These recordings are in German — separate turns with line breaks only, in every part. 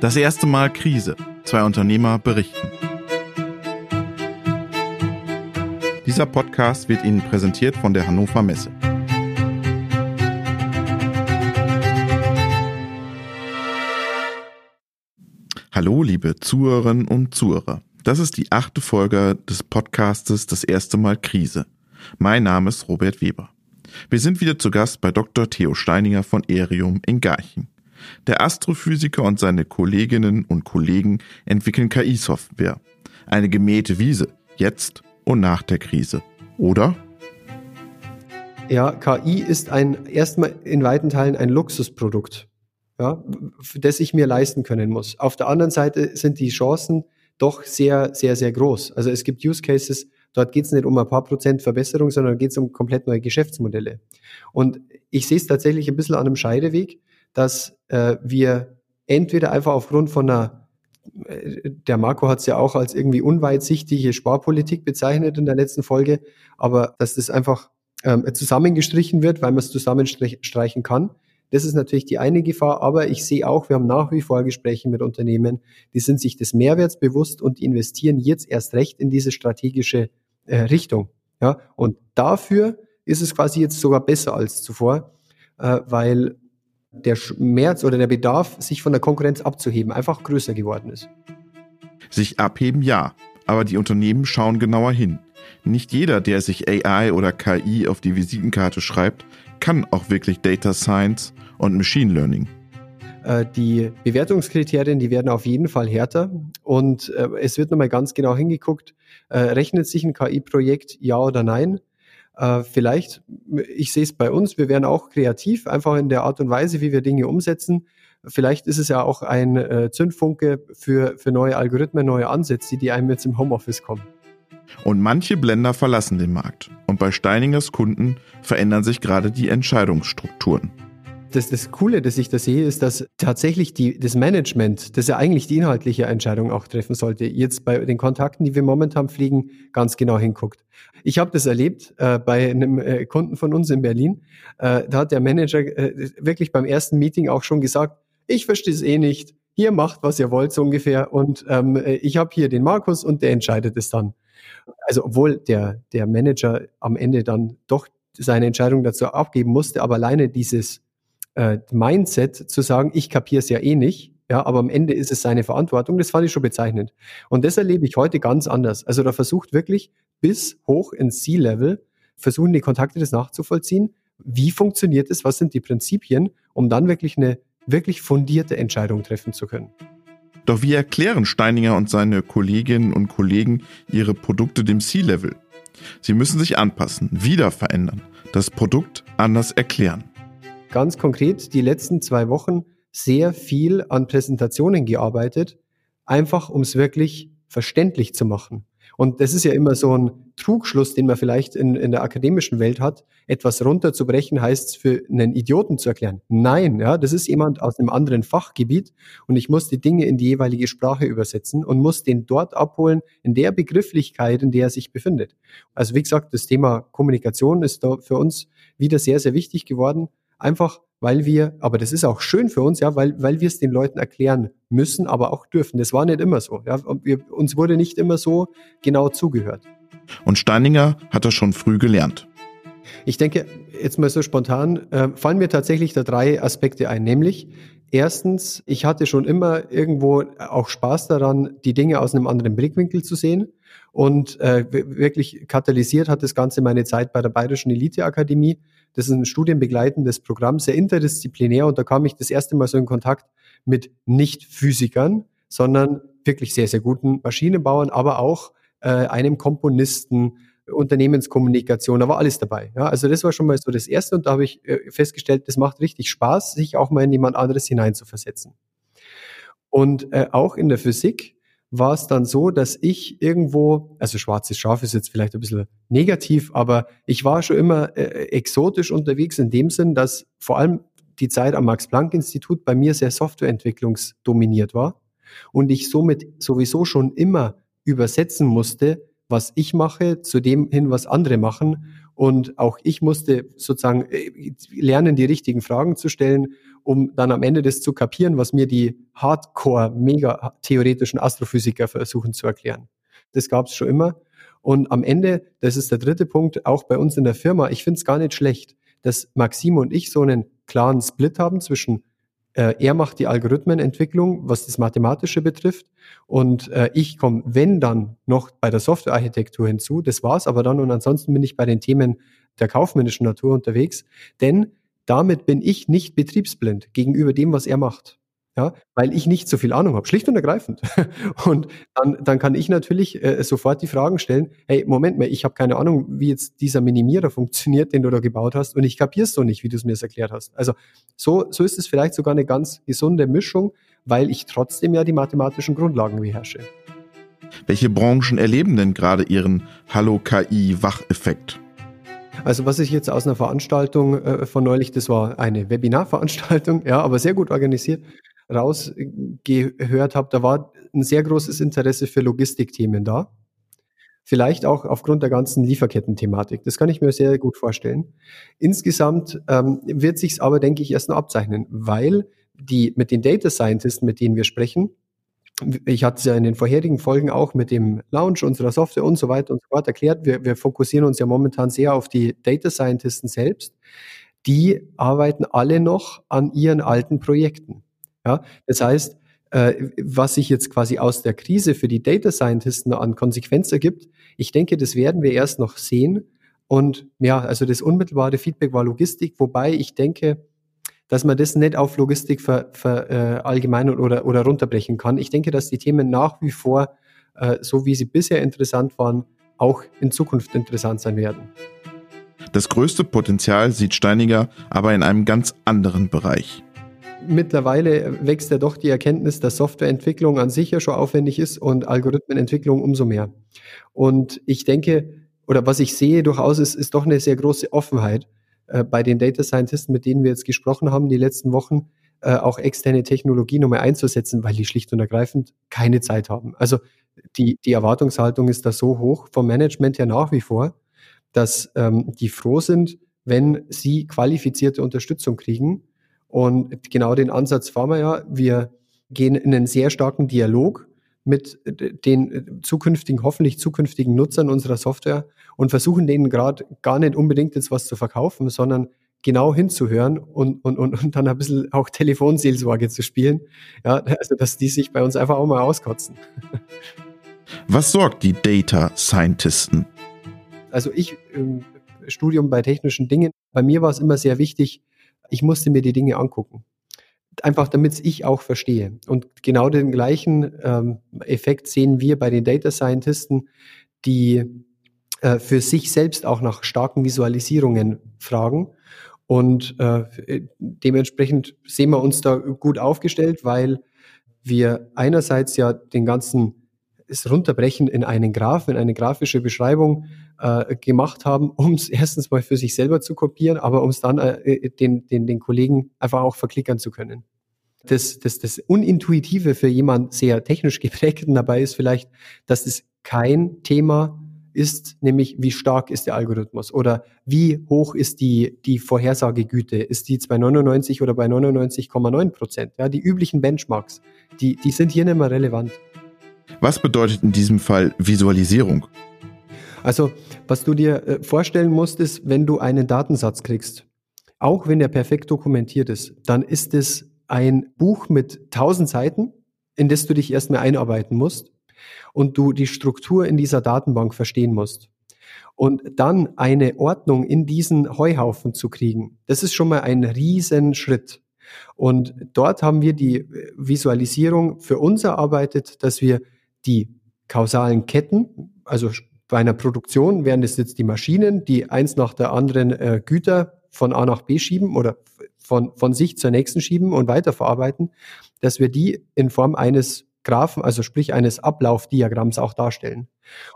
Das erste Mal Krise. Zwei Unternehmer berichten. Dieser Podcast wird Ihnen präsentiert von der Hannover Messe. Hallo, liebe Zuhörerinnen und Zuhörer. Das ist die achte Folge des Podcastes Das erste Mal Krise. Mein Name ist Robert Weber. Wir sind wieder zu Gast bei Dr. Theo Steininger von Erium in Garching. Der Astrophysiker und seine Kolleginnen und Kollegen entwickeln KI-Software. Eine gemähte Wiese, jetzt und nach der Krise. Oder?
Ja, KI ist ein erstmal in weiten Teilen ein Luxusprodukt, ja, das ich mir leisten können muss. Auf der anderen Seite sind die Chancen doch sehr, sehr, sehr groß. Also es gibt Use Cases, dort geht es nicht um ein paar Prozent Verbesserung, sondern geht es um komplett neue Geschäftsmodelle. Und ich sehe es tatsächlich ein bisschen an einem Scheideweg dass äh, wir entweder einfach aufgrund von einer, äh, der Marco hat es ja auch als irgendwie unweitsichtige Sparpolitik bezeichnet in der letzten Folge, aber dass das einfach ähm, zusammengestrichen wird, weil man es zusammenstreichen kann. Das ist natürlich die eine Gefahr, aber ich sehe auch, wir haben nach wie vor Gespräche mit Unternehmen, die sind sich des Mehrwerts bewusst und investieren jetzt erst recht in diese strategische äh, Richtung. Ja, und dafür ist es quasi jetzt sogar besser als zuvor, äh, weil der Schmerz oder der Bedarf, sich von der Konkurrenz abzuheben, einfach größer geworden ist.
Sich abheben, ja, aber die Unternehmen schauen genauer hin. Nicht jeder, der sich AI oder KI auf die Visitenkarte schreibt, kann auch wirklich Data Science und Machine Learning.
Äh, die Bewertungskriterien, die werden auf jeden Fall härter und äh, es wird nochmal ganz genau hingeguckt, äh, rechnet sich ein KI-Projekt ja oder nein? Äh, vielleicht, ich sehe es bei uns, wir werden auch kreativ, einfach in der Art und Weise, wie wir Dinge umsetzen. Vielleicht ist es ja auch ein äh, Zündfunke für, für neue Algorithmen, neue Ansätze, die einem jetzt im Homeoffice kommen.
Und manche Blender verlassen den Markt. Und bei Steiningers Kunden verändern sich gerade die Entscheidungsstrukturen
das, das Coole, das ich da sehe, ist, dass tatsächlich die, das Management, das ja eigentlich die inhaltliche Entscheidung auch treffen sollte, jetzt bei den Kontakten, die wir momentan pflegen, ganz genau hinguckt. Ich habe das erlebt äh, bei einem äh, Kunden von uns in Berlin. Äh, da hat der Manager äh, wirklich beim ersten Meeting auch schon gesagt, ich verstehe es eh nicht. Hier macht, was ihr wollt, so ungefähr. Und ähm, äh, ich habe hier den Markus und der entscheidet es dann. Also obwohl der, der Manager am Ende dann doch seine Entscheidung dazu abgeben musste, aber alleine dieses äh, Mindset zu sagen, ich kapiere es ja eh nicht, ja, aber am Ende ist es seine Verantwortung, das fand ich schon bezeichnend. Und das erlebe ich heute ganz anders. Also da versucht wirklich bis hoch ins C-Level, versuchen die Kontakte das nachzuvollziehen. Wie funktioniert es? Was sind die Prinzipien, um dann wirklich eine wirklich fundierte Entscheidung treffen zu können?
Doch wie erklären Steininger und seine Kolleginnen und Kollegen ihre Produkte dem C-Level? Sie müssen sich anpassen, wieder verändern, das Produkt anders erklären
ganz konkret die letzten zwei Wochen sehr viel an Präsentationen gearbeitet, einfach um es wirklich verständlich zu machen. Und das ist ja immer so ein Trugschluss, den man vielleicht in, in der akademischen Welt hat. Etwas runterzubrechen heißt für einen Idioten zu erklären. Nein, ja, das ist jemand aus einem anderen Fachgebiet und ich muss die Dinge in die jeweilige Sprache übersetzen und muss den dort abholen, in der Begrifflichkeit, in der er sich befindet. Also wie gesagt, das Thema Kommunikation ist da für uns wieder sehr, sehr wichtig geworden. Einfach, weil wir, aber das ist auch schön für uns, ja, weil, weil wir es den Leuten erklären müssen, aber auch dürfen. Das war nicht immer so. Ja. Wir, uns wurde nicht immer so genau zugehört.
Und Steininger hat das schon früh gelernt.
Ich denke, jetzt mal so spontan, äh, fallen mir tatsächlich da drei Aspekte ein, nämlich erstens, ich hatte schon immer irgendwo auch Spaß daran, die Dinge aus einem anderen Blickwinkel zu sehen. Und äh, wirklich katalysiert hat das Ganze meine Zeit bei der Bayerischen Eliteakademie. Das ist ein studienbegleitendes Programm, sehr interdisziplinär. Und da kam ich das erste Mal so in Kontakt mit nicht Physikern, sondern wirklich sehr, sehr guten Maschinenbauern, aber auch äh, einem Komponisten, Unternehmenskommunikation, da war alles dabei. Ja, also das war schon mal so das Erste und da habe ich äh, festgestellt, das macht richtig Spaß, sich auch mal in jemand anderes hineinzuversetzen. Und äh, auch in der Physik war es dann so, dass ich irgendwo, also schwarzes Schaf ist jetzt vielleicht ein bisschen negativ, aber ich war schon immer äh, exotisch unterwegs in dem Sinn, dass vor allem die Zeit am Max-Planck-Institut bei mir sehr softwareentwicklungsdominiert war und ich somit sowieso schon immer übersetzen musste, was ich mache, zu dem hin, was andere machen. Und auch ich musste sozusagen äh, lernen, die richtigen Fragen zu stellen um dann am Ende das zu kapieren, was mir die Hardcore, mega theoretischen Astrophysiker versuchen zu erklären. Das gab es schon immer. Und am Ende, das ist der dritte Punkt, auch bei uns in der Firma, ich finde es gar nicht schlecht, dass Maxim und ich so einen klaren Split haben zwischen äh, er macht die Algorithmenentwicklung, was das Mathematische betrifft. Und äh, ich komme, wenn dann, noch bei der Softwarearchitektur hinzu. Das war's aber dann. Und ansonsten bin ich bei den Themen der kaufmännischen Natur unterwegs. Denn damit bin ich nicht betriebsblind gegenüber dem, was er macht ja, weil ich nicht so viel Ahnung habe, schlicht und ergreifend. Und dann, dann kann ich natürlich äh, sofort die Fragen stellen, hey, Moment mal, ich habe keine Ahnung, wie jetzt dieser Minimierer funktioniert, den du da gebaut hast, und ich kapier's so nicht, wie du es mir erklärt hast. Also so, so ist es vielleicht sogar eine ganz gesunde Mischung, weil ich trotzdem ja die mathematischen Grundlagen beherrsche.
Welche Branchen erleben denn gerade ihren Hallo-KI-Wacheffekt?
Also was ich jetzt aus einer Veranstaltung äh, von neulich, das war eine Webinarveranstaltung, ja, aber sehr gut organisiert, rausgehört habe, da war ein sehr großes Interesse für Logistikthemen da. Vielleicht auch aufgrund der ganzen Lieferketten-Thematik. Das kann ich mir sehr gut vorstellen. Insgesamt ähm, wird sich's aber, denke ich, erst noch abzeichnen, weil die mit den Data Scientists, mit denen wir sprechen, ich hatte es ja in den vorherigen Folgen auch mit dem Launch unserer Software und so weiter und so fort erklärt. Wir, wir fokussieren uns ja momentan sehr auf die Data Scientists selbst. Die arbeiten alle noch an ihren alten Projekten. Ja, das heißt, äh, was sich jetzt quasi aus der Krise für die Data Scientisten an Konsequenz ergibt, ich denke, das werden wir erst noch sehen. Und ja, also das unmittelbare Feedback war Logistik, wobei ich denke, dass man das nicht auf Logistik ver, ver, äh, allgemein oder, oder runterbrechen kann. Ich denke, dass die Themen nach wie vor, äh, so wie sie bisher interessant waren, auch in Zukunft interessant sein werden.
Das größte Potenzial sieht Steiniger aber in einem ganz anderen Bereich
mittlerweile wächst ja doch die Erkenntnis, dass Softwareentwicklung an sich ja schon aufwendig ist und Algorithmenentwicklung umso mehr. Und ich denke, oder was ich sehe durchaus ist, ist doch eine sehr große Offenheit äh, bei den Data Scientists, mit denen wir jetzt gesprochen haben, die letzten Wochen, äh, auch externe Technologie nochmal einzusetzen, weil die schlicht und ergreifend keine Zeit haben. Also die, die Erwartungshaltung ist da so hoch vom Management her nach wie vor, dass ähm, die froh sind, wenn sie qualifizierte Unterstützung kriegen und genau den Ansatz fahren wir ja. Wir gehen in einen sehr starken Dialog mit den zukünftigen, hoffentlich zukünftigen Nutzern unserer Software und versuchen denen gerade gar nicht unbedingt jetzt was zu verkaufen, sondern genau hinzuhören und, und, und, und dann ein bisschen auch Telefonseelsorge zu spielen. Ja, also dass die sich bei uns einfach auch mal auskotzen.
Was sorgt die Data Scientisten?
Also ich, im Studium bei technischen Dingen, bei mir war es immer sehr wichtig, ich musste mir die Dinge angucken. Einfach damit ich auch verstehe. Und genau den gleichen ähm, Effekt sehen wir bei den Data Scientisten, die äh, für sich selbst auch nach starken Visualisierungen fragen. Und äh, dementsprechend sehen wir uns da gut aufgestellt, weil wir einerseits ja den ganzen es runterbrechen in einen Graph, in eine grafische Beschreibung äh, gemacht haben, um es erstens mal für sich selber zu kopieren, aber um es dann äh, den, den, den Kollegen einfach auch verklickern zu können. Das, das, das Unintuitive für jemand sehr technisch geprägten dabei ist vielleicht, dass es kein Thema ist, nämlich wie stark ist der Algorithmus oder wie hoch ist die, die Vorhersagegüte? Ist die bei 99 oder bei 99,9 Prozent? Ja, die üblichen Benchmarks, die, die sind hier nicht mehr relevant.
Was bedeutet in diesem Fall Visualisierung?
Also, was du dir äh, vorstellen musst, ist, wenn du einen Datensatz kriegst, auch wenn er perfekt dokumentiert ist, dann ist es ein Buch mit tausend Seiten, in das du dich erstmal einarbeiten musst und du die Struktur in dieser Datenbank verstehen musst. Und dann eine Ordnung in diesen Heuhaufen zu kriegen, das ist schon mal ein Riesenschritt. Und dort haben wir die äh, Visualisierung für uns erarbeitet, dass wir die kausalen Ketten, also bei einer Produktion wären das jetzt die Maschinen, die eins nach der anderen äh, Güter von A nach B schieben oder von, von sich zur nächsten schieben und weiterverarbeiten, dass wir die in Form eines Graphen, also sprich eines Ablaufdiagramms auch darstellen.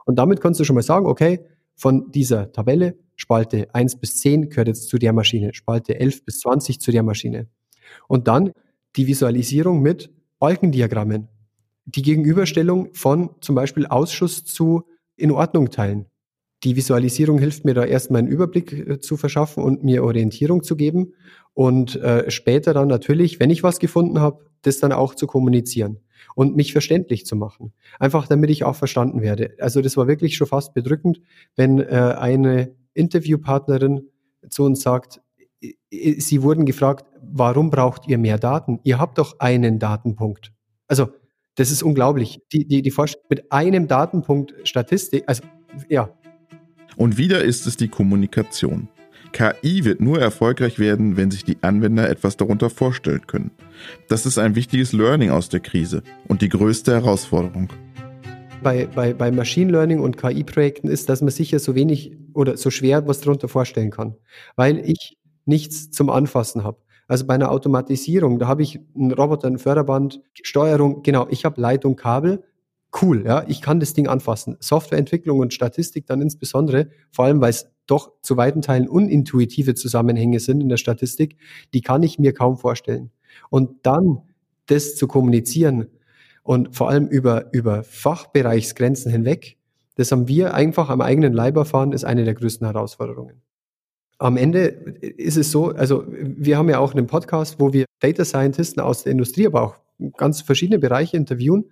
Und damit kannst du schon mal sagen, okay, von dieser Tabelle Spalte 1 bis 10 gehört jetzt zu der Maschine, Spalte 11 bis 20 zu der Maschine. Und dann die Visualisierung mit Balkendiagrammen die Gegenüberstellung von zum Beispiel Ausschuss zu in Ordnung teilen. die Visualisierung hilft mir da erstmal einen Überblick äh, zu verschaffen und mir Orientierung zu geben und äh, später dann natürlich, wenn ich was gefunden habe, das dann auch zu kommunizieren und mich verständlich zu machen. Einfach damit ich auch verstanden werde. Also das war wirklich schon fast bedrückend, wenn äh, eine Interviewpartnerin zu uns sagt, sie wurden gefragt, warum braucht ihr mehr Daten? Ihr habt doch einen Datenpunkt. Also das ist unglaublich. Die, die, die Vorstellung mit einem Datenpunkt Statistik, also ja.
Und wieder ist es die Kommunikation. KI wird nur erfolgreich werden, wenn sich die Anwender etwas darunter vorstellen können. Das ist ein wichtiges Learning aus der Krise und die größte Herausforderung.
Bei, bei, bei Machine Learning und KI-Projekten ist, dass man sich ja so wenig oder so schwer was darunter vorstellen kann, weil ich nichts zum Anfassen habe. Also bei einer Automatisierung, da habe ich einen Roboter, ein Förderband, Steuerung, genau, ich habe Leitung, Kabel, cool, ja, ich kann das Ding anfassen. Softwareentwicklung und Statistik dann insbesondere, vor allem weil es doch zu weiten Teilen unintuitive Zusammenhänge sind in der Statistik, die kann ich mir kaum vorstellen. Und dann das zu kommunizieren und vor allem über, über Fachbereichsgrenzen hinweg, das haben wir einfach am eigenen Leib erfahren, ist eine der größten Herausforderungen. Am Ende ist es so, also wir haben ja auch einen Podcast, wo wir Data Scientisten aus der Industrie, aber auch ganz verschiedene Bereiche interviewen.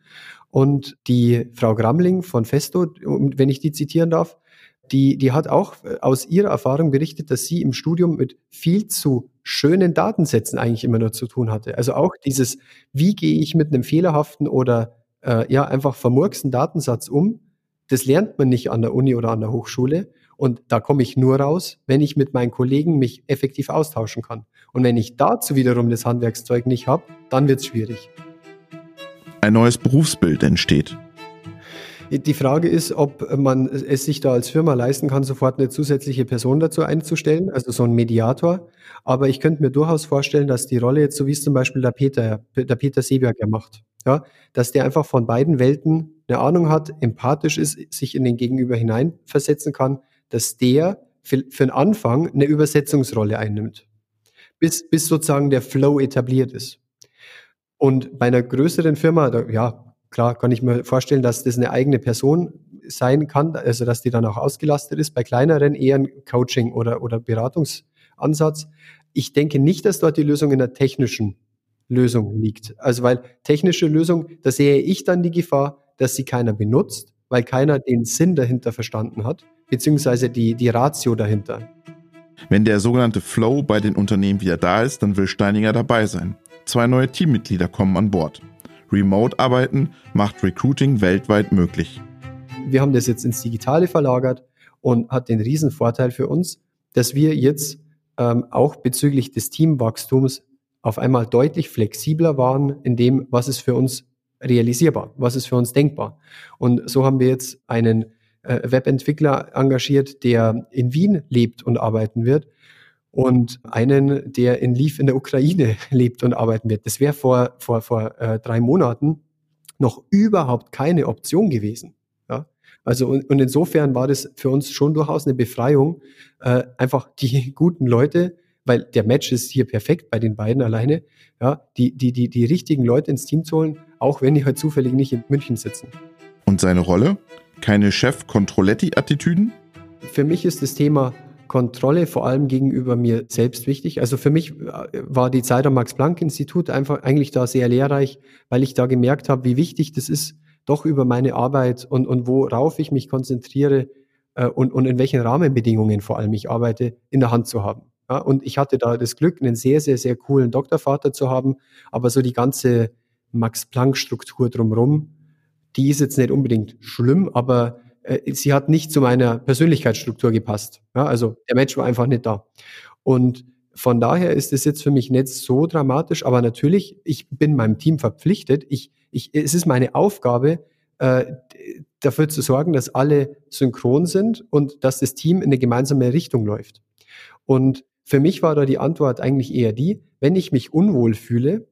Und die Frau Gramling von Festo, wenn ich die zitieren darf, die, die hat auch aus ihrer Erfahrung berichtet, dass sie im Studium mit viel zu schönen Datensätzen eigentlich immer nur zu tun hatte. Also auch dieses, wie gehe ich mit einem fehlerhaften oder äh, ja einfach vermurksten Datensatz um, das lernt man nicht an der Uni oder an der Hochschule. Und da komme ich nur raus, wenn ich mit meinen Kollegen mich effektiv austauschen kann. Und wenn ich dazu wiederum das Handwerkszeug nicht habe, dann wird es schwierig.
Ein neues Berufsbild entsteht.
Die Frage ist, ob man es sich da als Firma leisten kann, sofort eine zusätzliche Person dazu einzustellen, also so ein Mediator. Aber ich könnte mir durchaus vorstellen, dass die Rolle jetzt, so wie es zum Beispiel der Peter, der Peter Seeberger macht, ja, dass der einfach von beiden Welten eine Ahnung hat, empathisch ist, sich in den Gegenüber hineinversetzen kann, dass der für, für den Anfang eine Übersetzungsrolle einnimmt, bis, bis sozusagen der Flow etabliert ist. Und bei einer größeren Firma, da, ja, klar, kann ich mir vorstellen, dass das eine eigene Person sein kann, also dass die dann auch ausgelastet ist. Bei kleineren eher ein Coaching oder, oder Beratungsansatz. Ich denke nicht, dass dort die Lösung in der technischen Lösung liegt. Also weil technische Lösung, da sehe ich dann die Gefahr, dass sie keiner benutzt, weil keiner den Sinn dahinter verstanden hat beziehungsweise die, die Ratio dahinter.
Wenn der sogenannte Flow bei den Unternehmen wieder da ist, dann will Steininger dabei sein. Zwei neue Teammitglieder kommen an Bord. Remote-Arbeiten macht Recruiting weltweit möglich.
Wir haben das jetzt ins Digitale verlagert und hat den riesen Vorteil für uns, dass wir jetzt ähm, auch bezüglich des Teamwachstums auf einmal deutlich flexibler waren in dem, was ist für uns realisierbar, was ist für uns denkbar. Und so haben wir jetzt einen äh, Webentwickler engagiert, der in Wien lebt und arbeiten wird und einen, der in Lviv in der Ukraine lebt und arbeiten wird. Das wäre vor, vor, vor äh, drei Monaten noch überhaupt keine Option gewesen. Ja? Also und, und insofern war das für uns schon durchaus eine Befreiung, äh, einfach die guten Leute, weil der Match ist hier perfekt bei den beiden alleine, ja, die, die, die, die richtigen Leute ins Team zu holen, auch wenn die halt zufällig nicht in München sitzen.
Und seine Rolle? Keine Chef-Controletti-Attitüden?
Für mich ist das Thema Kontrolle vor allem gegenüber mir selbst wichtig. Also für mich äh, war die Zeit am Max-Planck-Institut einfach eigentlich da sehr lehrreich, weil ich da gemerkt habe, wie wichtig das ist, doch über meine Arbeit und, und worauf ich mich konzentriere äh, und, und in welchen Rahmenbedingungen vor allem ich arbeite, in der Hand zu haben. Ja, und ich hatte da das Glück, einen sehr, sehr, sehr coolen Doktorvater zu haben, aber so die ganze Max-Planck-Struktur drumherum, die ist jetzt nicht unbedingt schlimm, aber äh, sie hat nicht zu meiner Persönlichkeitsstruktur gepasst. Ja, also der Match war einfach nicht da. Und von daher ist es jetzt für mich nicht so dramatisch, aber natürlich, ich bin meinem Team verpflichtet. Ich, ich, es ist meine Aufgabe, äh, dafür zu sorgen, dass alle synchron sind und dass das Team in eine gemeinsame Richtung läuft. Und für mich war da die Antwort eigentlich eher die, wenn ich mich unwohl fühle,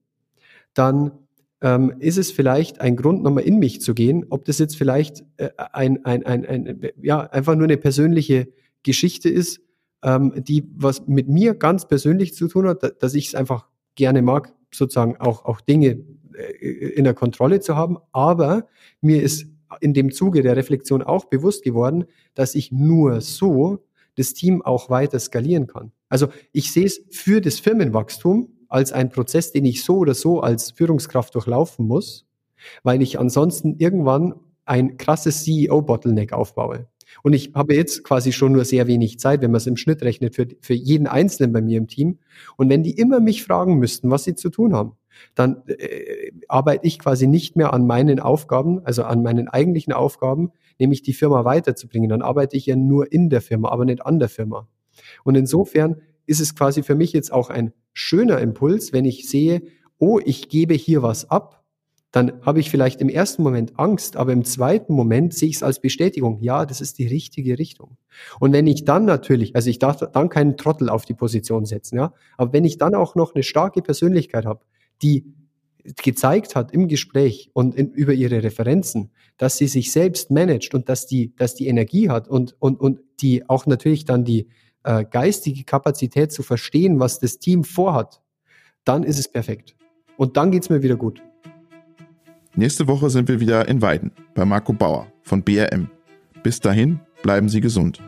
dann ähm, ist es vielleicht ein Grund, nochmal in mich zu gehen, ob das jetzt vielleicht äh, ein, ein, ein, ein, ja, einfach nur eine persönliche Geschichte ist, ähm, die was mit mir ganz persönlich zu tun hat, dass ich es einfach gerne mag, sozusagen auch, auch Dinge äh, in der Kontrolle zu haben. Aber mir ist in dem Zuge der Reflexion auch bewusst geworden, dass ich nur so das Team auch weiter skalieren kann. Also ich sehe es für das Firmenwachstum als ein Prozess, den ich so oder so als Führungskraft durchlaufen muss, weil ich ansonsten irgendwann ein krasses CEO-Bottleneck aufbaue. Und ich habe jetzt quasi schon nur sehr wenig Zeit, wenn man es im Schnitt rechnet, für, für jeden Einzelnen bei mir im Team. Und wenn die immer mich fragen müssten, was sie zu tun haben, dann äh, arbeite ich quasi nicht mehr an meinen Aufgaben, also an meinen eigentlichen Aufgaben, nämlich die Firma weiterzubringen. Dann arbeite ich ja nur in der Firma, aber nicht an der Firma. Und insofern ist es quasi für mich jetzt auch ein schöner Impuls, wenn ich sehe, oh, ich gebe hier was ab, dann habe ich vielleicht im ersten Moment Angst, aber im zweiten Moment sehe ich es als Bestätigung, ja, das ist die richtige Richtung. Und wenn ich dann natürlich, also ich darf dann keinen Trottel auf die Position setzen, ja, aber wenn ich dann auch noch eine starke Persönlichkeit habe, die gezeigt hat im Gespräch und in, über ihre Referenzen, dass sie sich selbst managt und dass die, dass die Energie hat und, und, und die auch natürlich dann die äh, geistige Kapazität zu verstehen, was das Team vorhat, dann ist es perfekt. Und dann geht's mir wieder gut.
Nächste Woche sind wir wieder in Weiden bei Marco Bauer von BRM. Bis dahin bleiben Sie gesund.